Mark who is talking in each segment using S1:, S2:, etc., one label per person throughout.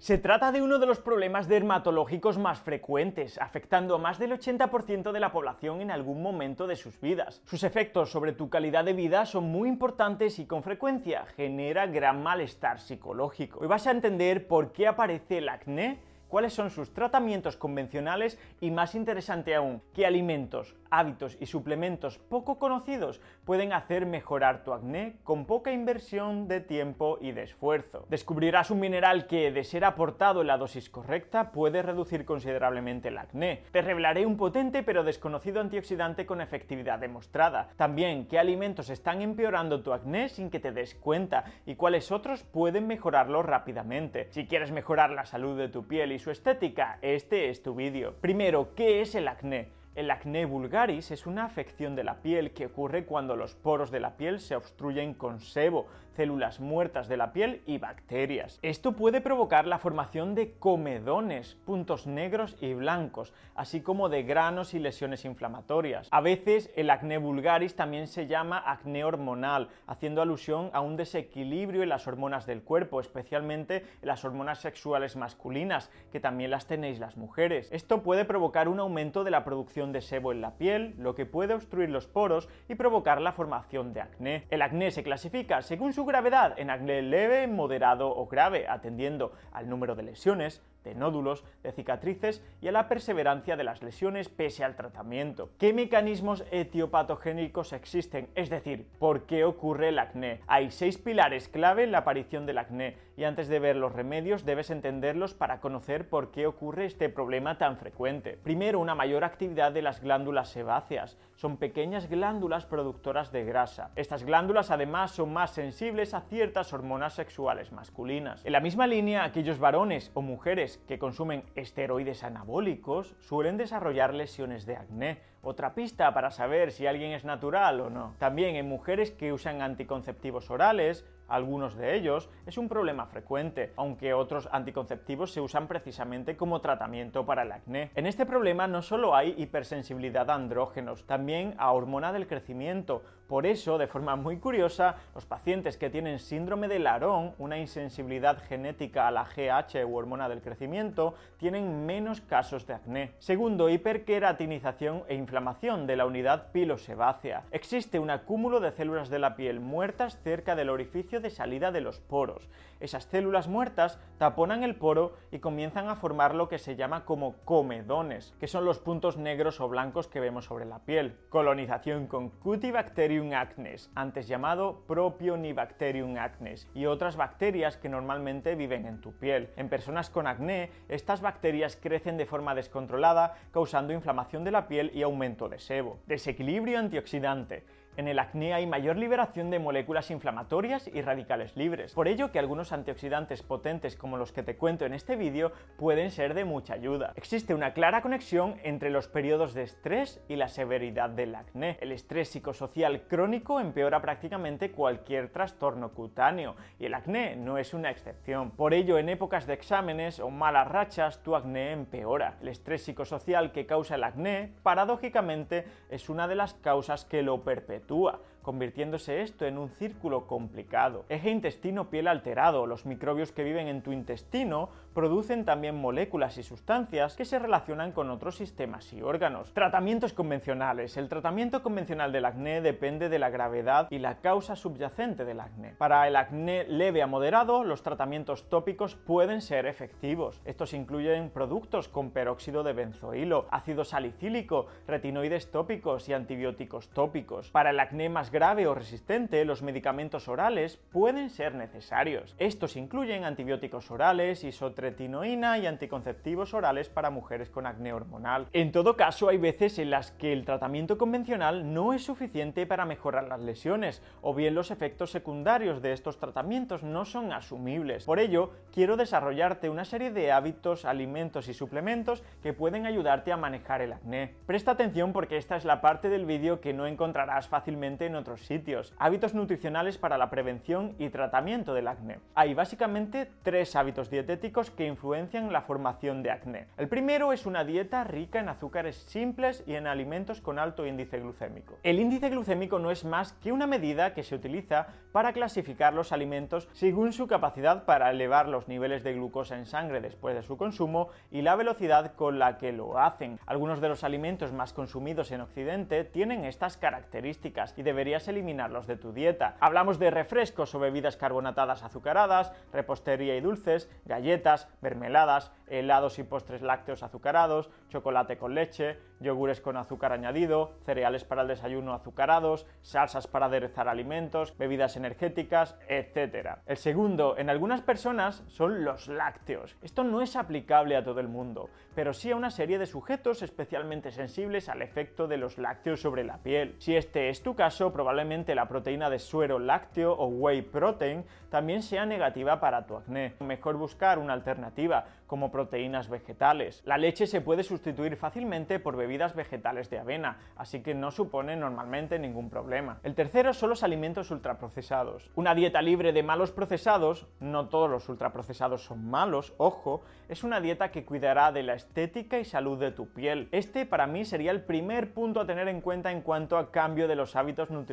S1: Se trata de uno de los problemas dermatológicos más frecuentes, afectando a más del 80% de la población en algún momento de sus vidas. Sus efectos sobre tu calidad de vida son muy importantes y con frecuencia genera gran malestar psicológico. Hoy vas a entender por qué aparece el acné, cuáles son sus tratamientos convencionales y más interesante aún, qué alimentos, hábitos y suplementos poco conocidos pueden hacer mejorar tu acné con poca inversión de tiempo y de esfuerzo. Descubrirás un mineral que, de ser aportado en la dosis correcta, puede reducir considerablemente el acné. Te revelaré un potente pero desconocido antioxidante con efectividad demostrada. También qué alimentos están empeorando tu acné sin que te des cuenta y cuáles otros pueden mejorarlo rápidamente. Si quieres mejorar la salud de tu piel y su estética, este es tu vídeo. Primero, ¿qué es el acné? El acné vulgaris es una afección de la piel que ocurre cuando los poros de la piel se obstruyen con sebo, células muertas de la piel y bacterias. Esto puede provocar la formación de comedones, puntos negros y blancos, así como de granos y lesiones inflamatorias. A veces el acné vulgaris también se llama acné hormonal, haciendo alusión a un desequilibrio en las hormonas del cuerpo, especialmente en las hormonas sexuales masculinas, que también las tenéis las mujeres. Esto puede provocar un aumento de la producción de sebo en la piel, lo que puede obstruir los poros y provocar la formación de acné. El acné se clasifica según su gravedad en acné leve, moderado o grave, atendiendo al número de lesiones, de nódulos, de cicatrices y a la perseverancia de las lesiones pese al tratamiento. ¿Qué mecanismos etiopatogénicos existen? Es decir, ¿por qué ocurre el acné? Hay seis pilares clave en la aparición del acné y antes de ver los remedios debes entenderlos para conocer por qué ocurre este problema tan frecuente. Primero, una mayor actividad de las glándulas sebáceas. Son pequeñas glándulas productoras de grasa. Estas glándulas además son más sensibles a ciertas hormonas sexuales masculinas. En la misma línea, aquellos varones o mujeres que consumen esteroides anabólicos suelen desarrollar lesiones de acné. Otra pista para saber si alguien es natural o no. También en mujeres que usan anticonceptivos orales, algunos de ellos, es un problema frecuente, aunque otros anticonceptivos se usan precisamente como tratamiento para el acné. En este problema no solo hay hipersensibilidad a andrógenos, también a hormona del crecimiento. Por eso, de forma muy curiosa, los pacientes que tienen síndrome de Larón, una insensibilidad genética a la GH u hormona del crecimiento, tienen menos casos de acné. Segundo, hiperqueratinización e inflamación de la unidad pilosebácea. Existe un acúmulo de células de la piel muertas cerca del orificio de salida de los poros. Esas células muertas taponan el poro y comienzan a formar lo que se llama como comedones, que son los puntos negros o blancos que vemos sobre la piel. Colonización con Cutibacterium acnes, antes llamado Propionibacterium acnes, y otras bacterias que normalmente viven en tu piel. En personas con acné, estas bacterias crecen de forma descontrolada, causando inflamación de la piel y aumento de sebo. Desequilibrio antioxidante. En el acné hay mayor liberación de moléculas inflamatorias y radicales libres. Por ello que algunos antioxidantes potentes como los que te cuento en este vídeo pueden ser de mucha ayuda. Existe una clara conexión entre los periodos de estrés y la severidad del acné. El estrés psicosocial crónico empeora prácticamente cualquier trastorno cutáneo y el acné no es una excepción. Por ello, en épocas de exámenes o malas rachas, tu acné empeora. El estrés psicosocial que causa el acné, paradójicamente, es una de las causas que lo perpetúa tua. Convirtiéndose esto en un círculo complicado. Eje intestino-piel alterado. Los microbios que viven en tu intestino producen también moléculas y sustancias que se relacionan con otros sistemas y órganos. Tratamientos convencionales. El tratamiento convencional del acné depende de la gravedad y la causa subyacente del acné. Para el acné leve a moderado, los tratamientos tópicos pueden ser efectivos. Estos incluyen productos con peróxido de benzoilo, ácido salicílico, retinoides tópicos y antibióticos tópicos. Para el acné más grave o resistente, los medicamentos orales pueden ser necesarios. Estos incluyen antibióticos orales, isotretinoína y anticonceptivos orales para mujeres con acné hormonal. En todo caso, hay veces en las que el tratamiento convencional no es suficiente para mejorar las lesiones, o bien los efectos secundarios de estos tratamientos no son asumibles. Por ello, quiero desarrollarte una serie de hábitos, alimentos y suplementos que pueden ayudarte a manejar el acné. Presta atención porque esta es la parte del vídeo que no encontrarás fácilmente en otros sitios. Hábitos nutricionales para la prevención y tratamiento del acné. Hay básicamente tres hábitos dietéticos que influencian la formación de acné. El primero es una dieta rica en azúcares simples y en alimentos con alto índice glucémico. El índice glucémico no es más que una medida que se utiliza para clasificar los alimentos según su capacidad para elevar los niveles de glucosa en sangre después de su consumo y la velocidad con la que lo hacen. Algunos de los alimentos más consumidos en Occidente tienen estas características y eliminarlos de tu dieta. Hablamos de refrescos o bebidas carbonatadas azucaradas, repostería y dulces, galletas, mermeladas, helados y postres lácteos azucarados, chocolate con leche, yogures con azúcar añadido, cereales para el desayuno azucarados, salsas para aderezar alimentos, bebidas energéticas, etc. El segundo, en algunas personas, son los lácteos. Esto no es aplicable a todo el mundo, pero sí a una serie de sujetos especialmente sensibles al efecto de los lácteos sobre la piel. Si este es tu caso, probablemente la proteína de suero lácteo o whey protein también sea negativa para tu acné. Mejor buscar una alternativa, como proteínas vegetales. La leche se puede sustituir fácilmente por bebidas vegetales de avena, así que no supone normalmente ningún problema. El tercero son los alimentos ultraprocesados. Una dieta libre de malos procesados, no todos los ultraprocesados son malos, ojo, es una dieta que cuidará de la estética y salud de tu piel. Este para mí sería el primer punto a tener en cuenta en cuanto a cambio de los hábitos nutricionales,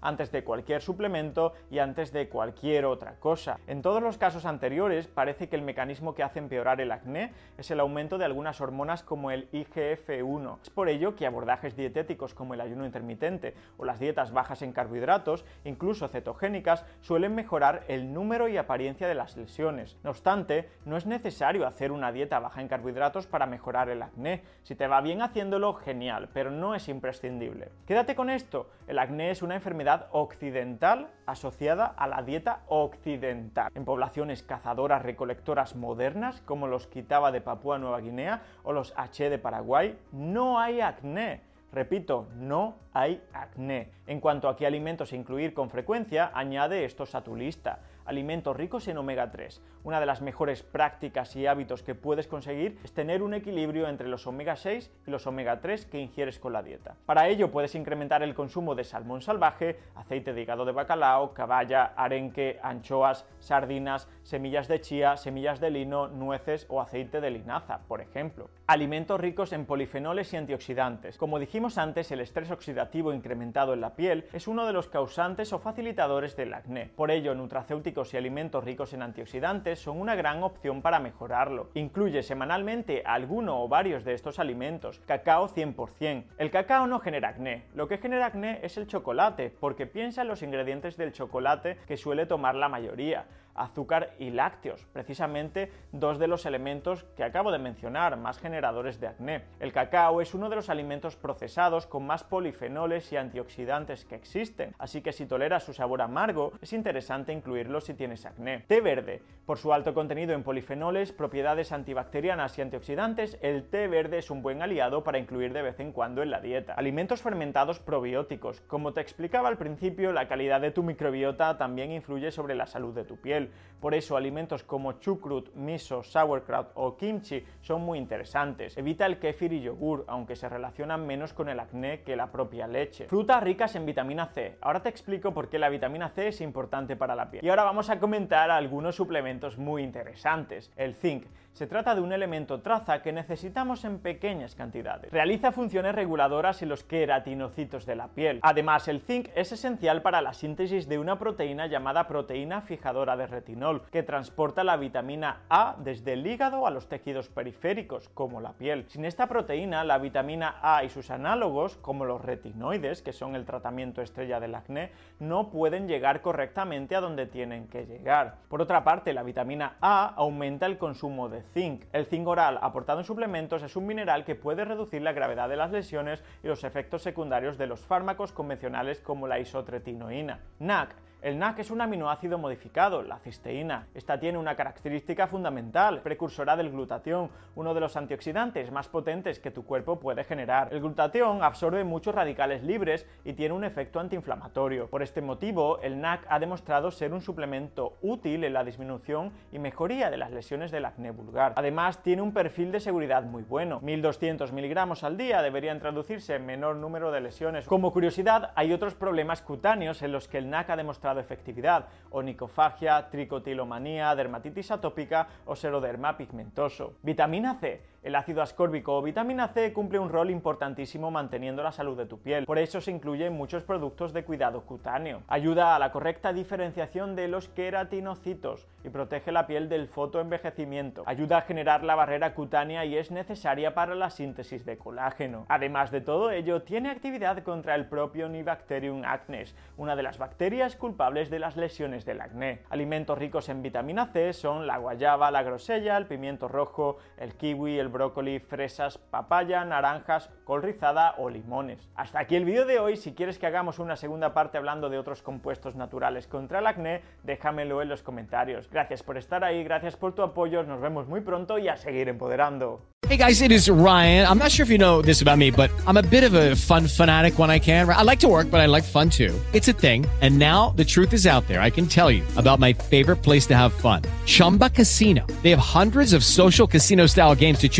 S1: antes de cualquier suplemento y antes de cualquier otra cosa. En todos los casos anteriores parece que el mecanismo que hace empeorar el acné es el aumento de algunas hormonas como el IGF-1. Es por ello que abordajes dietéticos como el ayuno intermitente o las dietas bajas en carbohidratos, incluso cetogénicas, suelen mejorar el número y apariencia de las lesiones. No obstante, no es necesario hacer una dieta baja en carbohidratos para mejorar el acné. Si te va bien haciéndolo, genial, pero no es imprescindible. Quédate con esto, el acné es una enfermedad occidental asociada a la dieta occidental. En poblaciones cazadoras recolectoras modernas, como los Kitaba de Papúa Nueva Guinea o los H de Paraguay, no hay acné. Repito, no hay acné. En cuanto a qué alimentos incluir con frecuencia, añade estos a tu lista. Alimentos ricos en omega 3. Una de las mejores prácticas y hábitos que puedes conseguir es tener un equilibrio entre los omega 6 y los omega 3 que ingieres con la dieta. Para ello puedes incrementar el consumo de salmón salvaje, aceite de hígado de bacalao, caballa, arenque, anchoas, sardinas, semillas de chía, semillas de lino, nueces o aceite de linaza, por ejemplo. Alimentos ricos en polifenoles y antioxidantes. Como dijimos antes, el estrés oxidativo incrementado en la piel es uno de los causantes o facilitadores del acné. Por ello, nutracéuticos y alimentos ricos en antioxidantes son una gran opción para mejorarlo. Incluye semanalmente alguno o varios de estos alimentos. Cacao 100%. El cacao no genera acné. Lo que genera acné es el chocolate, porque piensa en los ingredientes del chocolate que suele tomar la mayoría azúcar y lácteos, precisamente dos de los elementos que acabo de mencionar, más generadores de acné. El cacao es uno de los alimentos procesados con más polifenoles y antioxidantes que existen, así que si toleras su sabor amargo, es interesante incluirlo si tienes acné. Té verde, por su alto contenido en polifenoles, propiedades antibacterianas y antioxidantes, el té verde es un buen aliado para incluir de vez en cuando en la dieta. Alimentos fermentados probióticos. Como te explicaba al principio, la calidad de tu microbiota también influye sobre la salud de tu piel. Por eso alimentos como chucrut, miso, sauerkraut o kimchi son muy interesantes. Evita el kéfir y yogur, aunque se relacionan menos con el acné que la propia leche. Frutas ricas en vitamina C. Ahora te explico por qué la vitamina C es importante para la piel. Y ahora vamos a comentar algunos suplementos muy interesantes. El zinc. Se trata de un elemento traza que necesitamos en pequeñas cantidades. Realiza funciones reguladoras en los queratinocitos de la piel. Además, el zinc es esencial para la síntesis de una proteína llamada proteína fijadora de retinol, que transporta la vitamina A desde el hígado a los tejidos periféricos, como la piel. Sin esta proteína, la vitamina A y sus análogos, como los retinoides, que son el tratamiento estrella del acné, no pueden llegar correctamente a donde tienen que llegar. Por otra parte, la vitamina A aumenta el consumo de zinc. El zinc oral aportado en suplementos es un mineral que puede reducir la gravedad de las lesiones y los efectos secundarios de los fármacos convencionales como la isotretinoína. NAC el NAC es un aminoácido modificado, la cisteína. Esta tiene una característica fundamental, precursora del glutatión, uno de los antioxidantes más potentes que tu cuerpo puede generar. El glutatión absorbe muchos radicales libres y tiene un efecto antiinflamatorio. Por este motivo, el NAC ha demostrado ser un suplemento útil en la disminución y mejoría de las lesiones del acné vulgar. Además, tiene un perfil de seguridad muy bueno. 1200 miligramos al día deberían traducirse en menor número de lesiones. Como curiosidad, hay otros problemas cutáneos en los que el NAC ha demostrado de efectividad, onicofagia, tricotilomanía, dermatitis atópica o seroderma pigmentoso. Vitamina C. El ácido ascórbico o vitamina C cumple un rol importantísimo manteniendo la salud de tu piel. Por eso se incluye en muchos productos de cuidado cutáneo. Ayuda a la correcta diferenciación de los queratinocitos y protege la piel del fotoenvejecimiento. Ayuda a generar la barrera cutánea y es necesaria para la síntesis de colágeno. Además de todo ello, tiene actividad contra el propio Nibacterium acnes, una de las bacterias culpables de las lesiones del acné. Alimentos ricos en vitamina C son la guayaba, la grosella, el pimiento rojo, el kiwi, el brócoli, fresas, papaya, naranjas, col rizada o limones. Hasta aquí el vídeo de hoy. Si quieres que hagamos una segunda parte hablando de otros compuestos naturales contra el acné, déjamelo en los comentarios. Gracias por estar ahí, gracias por tu apoyo, nos vemos muy pronto y a seguir empoderando.
S2: Hey guys, it is Ryan. I'm not sure if you know this about me, but I'm a bit of a fun fanatic when I can. I like to work, but I like fun too. It's a thing. And now the truth is out there. I can tell you about my favorite place to have fun. Chumba Casino. They have hundreds of social casino style games to choose